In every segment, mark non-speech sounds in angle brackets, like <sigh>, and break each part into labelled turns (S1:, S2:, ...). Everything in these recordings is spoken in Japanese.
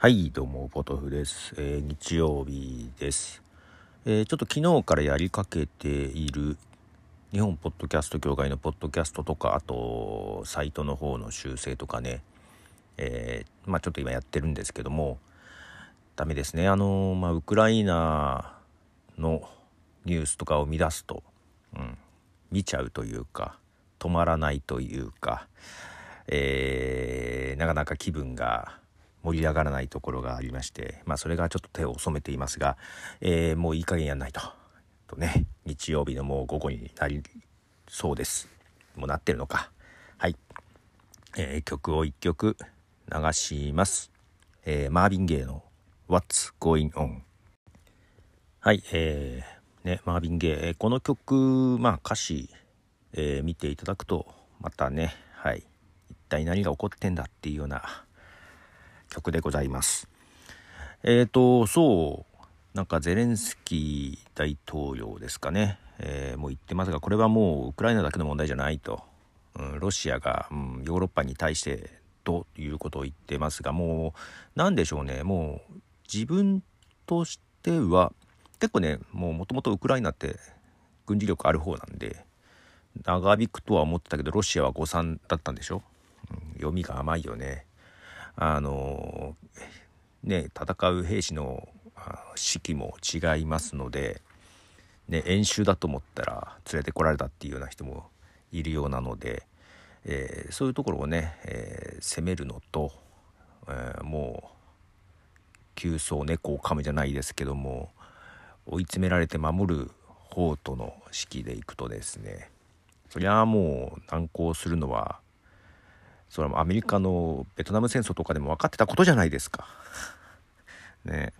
S1: はい、どうも、ポトフです。えー日曜日です、えーちょっと昨日からやりかけている日本ポッドキャスト協会のポッドキャストとか、あと、サイトの方の修正とかね、えーまあちょっと今やってるんですけども、ダメですね。あのまあウクライナのニュースとかを見出すと、うん、見ちゃうというか、止まらないというか、えなかなか気分が盛り上がらないところがありまして、まあ、それがちょっと手を染めていますが、えーもういい加減やんないと。とね、日曜日のもう午後になりそうです。もうなってるのか。はい。えー曲を一曲流します。えーマービン・ゲイの What's Going On。はい、えーね、マービン・ゲイ、えーこの曲、まあ歌詞、えー見ていただくと、またね、はい、一体何が起こってんだっていうような曲でございます。えーと、そう、なんかゼレンスキー大統領ですかね、えーもう言ってますが、これはもうウクライナだけの問題じゃないと、うん、ロシアが、うん、ヨーロッパに対してということを言ってますが、もう、なんでしょうね、もう自分としては、結構ね、もうもともとウクライナって軍事力ある方なんで、長引くとは思ってたけど、ロシアは誤算だったんでしょ、うん、読みが甘いよね。あのね戦う兵士の士気も違いますので、ね、演習だと思ったら連れてこられたっていうような人もいるようなので、えーそういうところをね、えー攻めるのと、えーもう急走猫を噛むじゃないですけども追い詰められて守る方との指揮でいくとですねそりゃあもう難航するのはそれはアメリカのベトナム戦争とかでも分かってたことじゃないですか。<laughs> ね。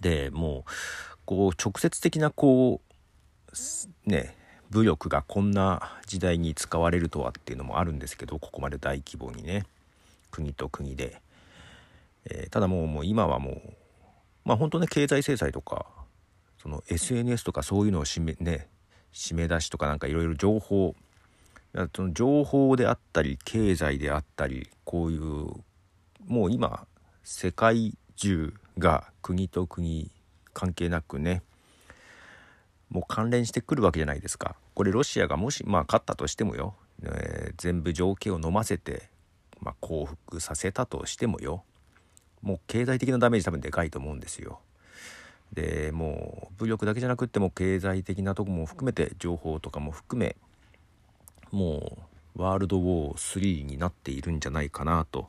S1: でもうこう直接的なこうね武力がこんな時代に使われるとはっていうのもあるんですけどここまで大規模にね国と国で、えーただもうもう今はもうまあ本当ね経済制裁とかその SNS とかそういうのを締めね締め出しとかなんかいろいろ情報その情報であったり経済であったりこういうもう今世界中が国と国関係なくねもう関連してくるわけじゃないですか。これロシアがもしまあ勝ったとしてもよ、えー全部情景を飲ませて、まあ、降伏させたとしてもよもう経済的なダメージ多分でかいと思うんですよ。でもう武力だけじゃなくっても経済的なとこも含めて情報とかも含めもうワールドウォー3になっているんじゃないかなと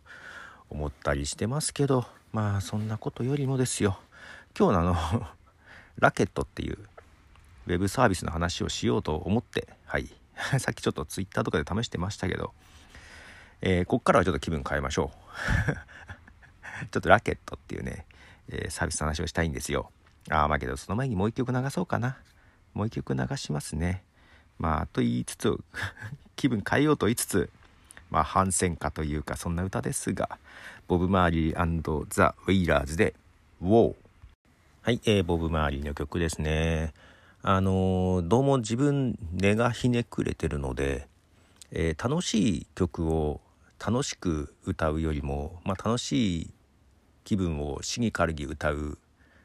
S1: 思ったりしてますけどまあそんなことよりもですよ。今日のあの <laughs> ラケットっていうウェブサービスの話をしようと思ってはい。<laughs> さっきちょっとツイッターとかで試してましたけど、えーこっからはちょっと気分変えましょう。<laughs> ちょっとラケットっていうね、えーサービスの話をしたいんですよ。ああまあけどその前にもう一曲流そうかな。もう一曲流しますね。まあと言いつつ <laughs> 気分変えようと言いつつまあ反戦歌というかそんな歌ですがボブ・マーリーザ・ウェイラーズで「WOW」はい、えーボブ・マーリーの曲ですね。あのーどうも自分根がひねくれてるので、えー楽しい曲を楽しく歌うよりも、まあ、楽しい気分をシニカルに歌う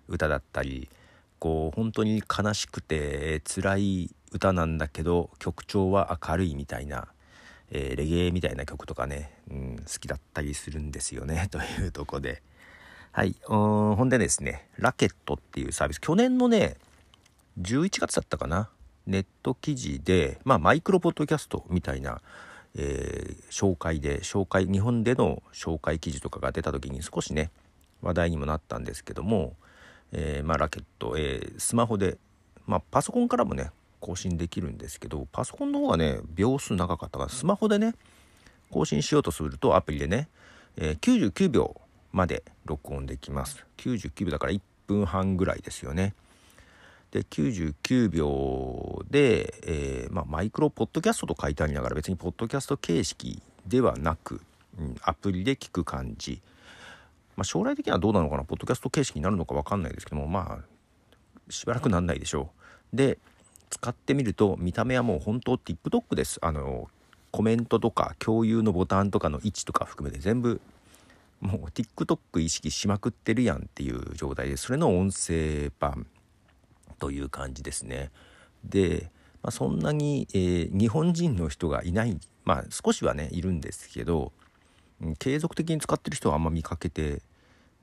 S1: 歌だったりこう本当に悲しくて辛い歌なんだけど曲調は明るいみたいな、えーレゲエみたいな曲とかね、うん、好きだったりするんですよね <laughs> というとこで。はいほんでですねラケットっていうサービス。去年のね11月だったかなネット記事で、まあ、マイクロポッドキャストみたいな、えー紹介で紹介日本での紹介記事とかが出た時に少しね話題にもなったんですけども、えーまあ、ラケット、えースマホで、まあ、パソコンからもね更新できるんですけどパソコンの方がね秒数長かったからスマホでね更新しようとするとアプリでね、えー99秒まで録音できます。99秒だから1分半ぐらいですよね。で99秒で、えーまあ、マイクロポッドキャストと書いてありながら別にポッドキャスト形式ではなく、うんアプリで聞く感じ、まあ、将来的にはどうなのかな？ポッドキャスト形式になるのか分かんないですけどもまあしばらくなんないでしょう。で使ってみると見た目はもう本当 TikTok ですあのコメントとか共有のボタンとかの位置とか含めて全部もう TikTok 意識しまくってるやんっていう状態でそれの音声版という感じですね。で、まあ、そんなに、えー、日本人の人がいないまあ少しはねいるんですけど、継続的に使ってる人はあんま見かけて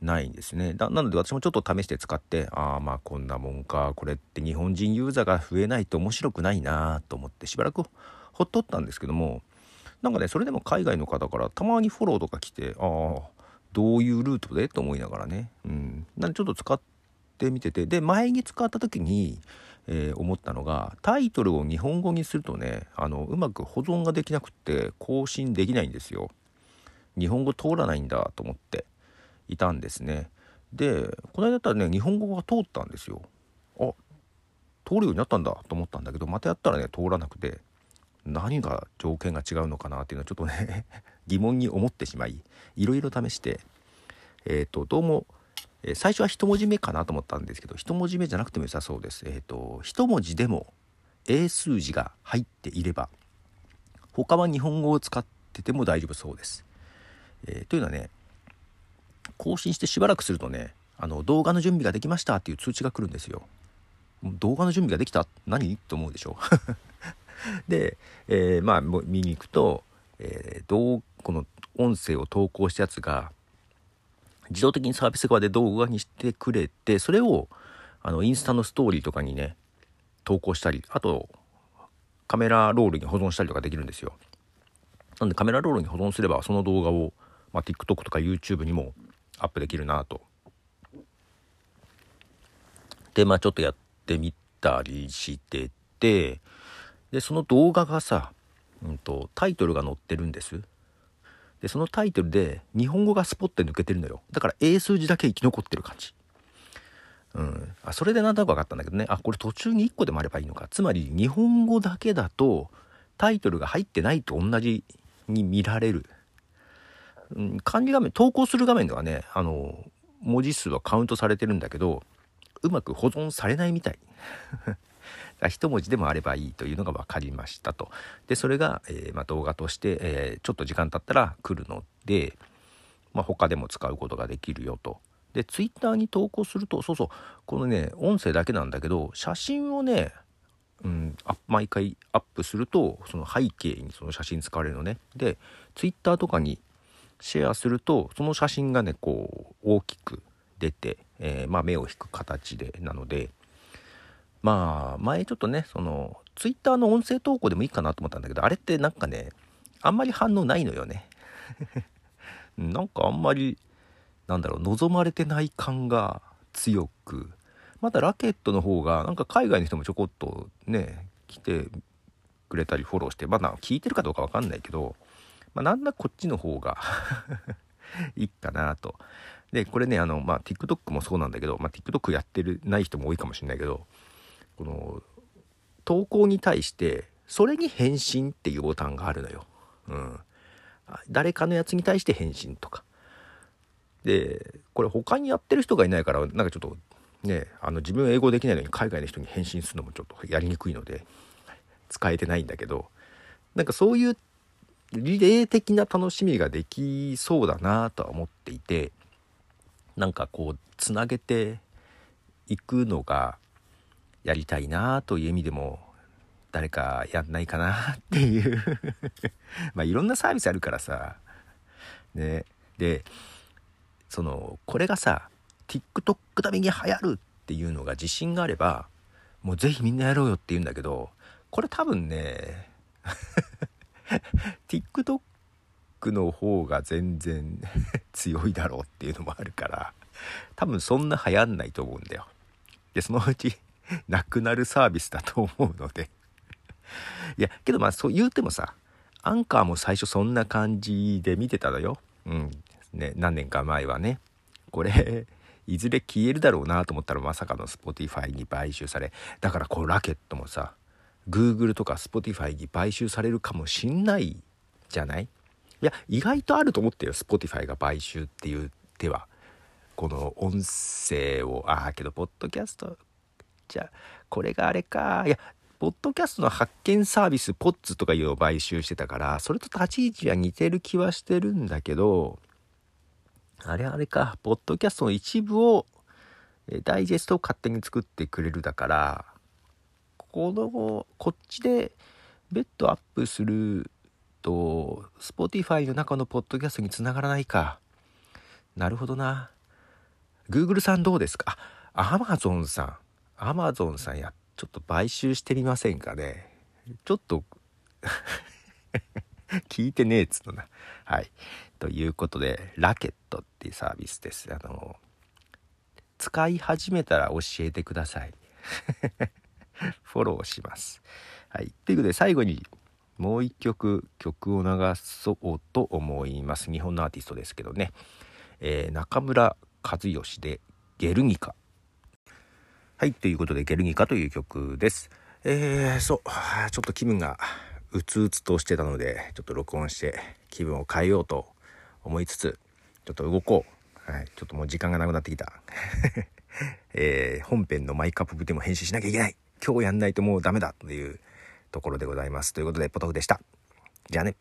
S1: ないんですね。なので私もちょっと試して使ってああまあこんなもんかこれって日本人ユーザーが増えないと面白くないなと思ってしばらくほっとったんですけどもなんかねそれでも海外の方からたまにフォローとか来てああどういうルートで？と思いながらね。うん。なんでちょっと使ってみててで前に使った時に、えー、思ったのがタイトルを日本語にするとねあのうまく保存ができなくって更新できないんですよ。日本語通らないんだと思って。いたんですね。でこの間だったらね日本語が通ったんですよ。あ通るようになったんだと思ったんだけどまたやったらね通らなくて何が条件が違うのかなっていうのはちょっとね <laughs> 疑問に思ってしまいいろいろ試してえっ、ー、とどうも、えー、最初は一文字目かなと思ったんですけど一文字目じゃなくても良さそうです。えっ、ー、と一文字でも英数字が入っていれば他は日本語を使ってても大丈夫そうです、えというのはね更新してしばらくするとねあの動画の準備ができましたっていう通知が来るんですよ。動画の準備ができた？何？と思うでしょ <laughs> で、えー、まあ見に行くと、えー、どうこの音声を投稿したやつが自動的にサービス側で動画にしてくれてそれをあのインスタのストーリーとかにね投稿したりあとカメラロールに保存したりとかできるんですよ。なんでカメラロールに保存すればその動画を、まあ、TikTok とか YouTube にもアップできるなと。で、まあちょっとやってみたりしてて、で、その動画がさ、うんと、タイトルが載ってるんです。で、そのタイトルで日本語がスポッて抜けてるのよ。だから英数字だけ生き残ってる感じ。うん。あ、それでなんとなく分かったんだけどね。あ、これ途中に1個でもあればいいのか。つまり日本語だけだとタイトルが入ってないと同じに見られる。うん、管理画面、投稿する画面ではね、あの、文字数はカウントされてるんだけど、うまく保存されないみたい。<laughs> 一文字でもあればいいというのが分かりましたと。で、それが、えー、ま、動画として、えー、ちょっと時間経ったら来るので、ま、他でも使うことができるよと。で、ツイッターに投稿すると、そうそう、このね、音声だけなんだけど、写真をね、うん、毎回アップすると、その背景にその写真使われるのね。で、ツイッターとかにシェアするとその写真がねこう大きく出て、えー、まあ、目を引く形でなのでまあ前ちょっとねそのツイッターの音声投稿でもいいかなと思ったんだけどあれってなんかねあんまり反応ないのよね。<laughs> なんかあんまりなんだろう望まれてない感が強くまだラケットの方がなんか海外の人もちょこっとね来てくれたりフォローしてまだ聞いてるかどうかわかんないけどまあ、なんだこっちの方が <laughs> いいかなと。で、これね、あの、まあ、TikTok もそうなんだけど、まあ、TikTok やってる、ない人も多いかもしれないけど、この、投稿に対して、それに返信っていうボタンがあるのよ。うん。誰かのやつに対して返信とか。で、これ他にやってる人がいないから、なんかちょっと、ね、あの自分英語できないのに海外の人に返信するのもちょっとやりにくいので、使えてないんだけど、なんかそういうリレー的な楽しみができそうだなとは思っていてなんかこうつなげていくのがやりたいなという意味でも誰かやんないかなっていう。<laughs> まあいろんなサービスあるからさ。ね。でそのこれがさ TikTok 並みに流行るっていうのが自信があればもうぜひみんなやろうよって言うんだけどこれ多分ね TikTok の方が全然 <laughs> 強いだろうっていうのもあるから多分そんな流行んないと思うんだよ。でそのうち <laughs> なくなるサービスだと思うのでいやけどまあそう言うてもさアンカーも最初そんな感じで見てたのよ。うんね何年か前はね。これいずれ消えるだろうなと思ったらまさかの Spotify に買収されだからこうラケットもさ Google とか Spotify に買収されるかもしんないじゃない？いや意外とあると思ってよ。Spotify が買収っていう手は。この音声をああけどポッドキャスト。じゃあこれがあれか。いやポッドキャストの発見サービスポッツとかいうのを買収してたからそれと立ち位置は似てる気はしてるんだけどあれあれか、ポッドキャストの一部を、えダイジェストを勝手に作ってくれるだから、この、こっちで別途アップすると、Spotify の中のポッドキャストにつながらないか。なるほどな。Google さんどうですか？あ、Amazon さん。Amazon さんや、ちょっと買収してみませんかね。ちょっと <laughs> 聞いてねえっつうのな。はい。ということで、ラケットっていうサービスです。あの、使い始めたら教えてください。<laughs> フォローします。はい。ということで、最後にもう一曲曲を流そうと思います。日本のアーティストですけどね。えー、中村和義でゲルニカ。はい。ということで、ゲルニカという曲です。えー、そう。ちょっと気分がうつうつとしてたので、ちょっと録音して気分を変えようと思いつつ、ちょっと動こう。はい。ちょっともう時間がなくなってきた。<laughs> えー、本編のマイカップでも編集しなきゃいけない。今日やんないともうダメだというところでございます。ということで、ポトフでした。じゃあね。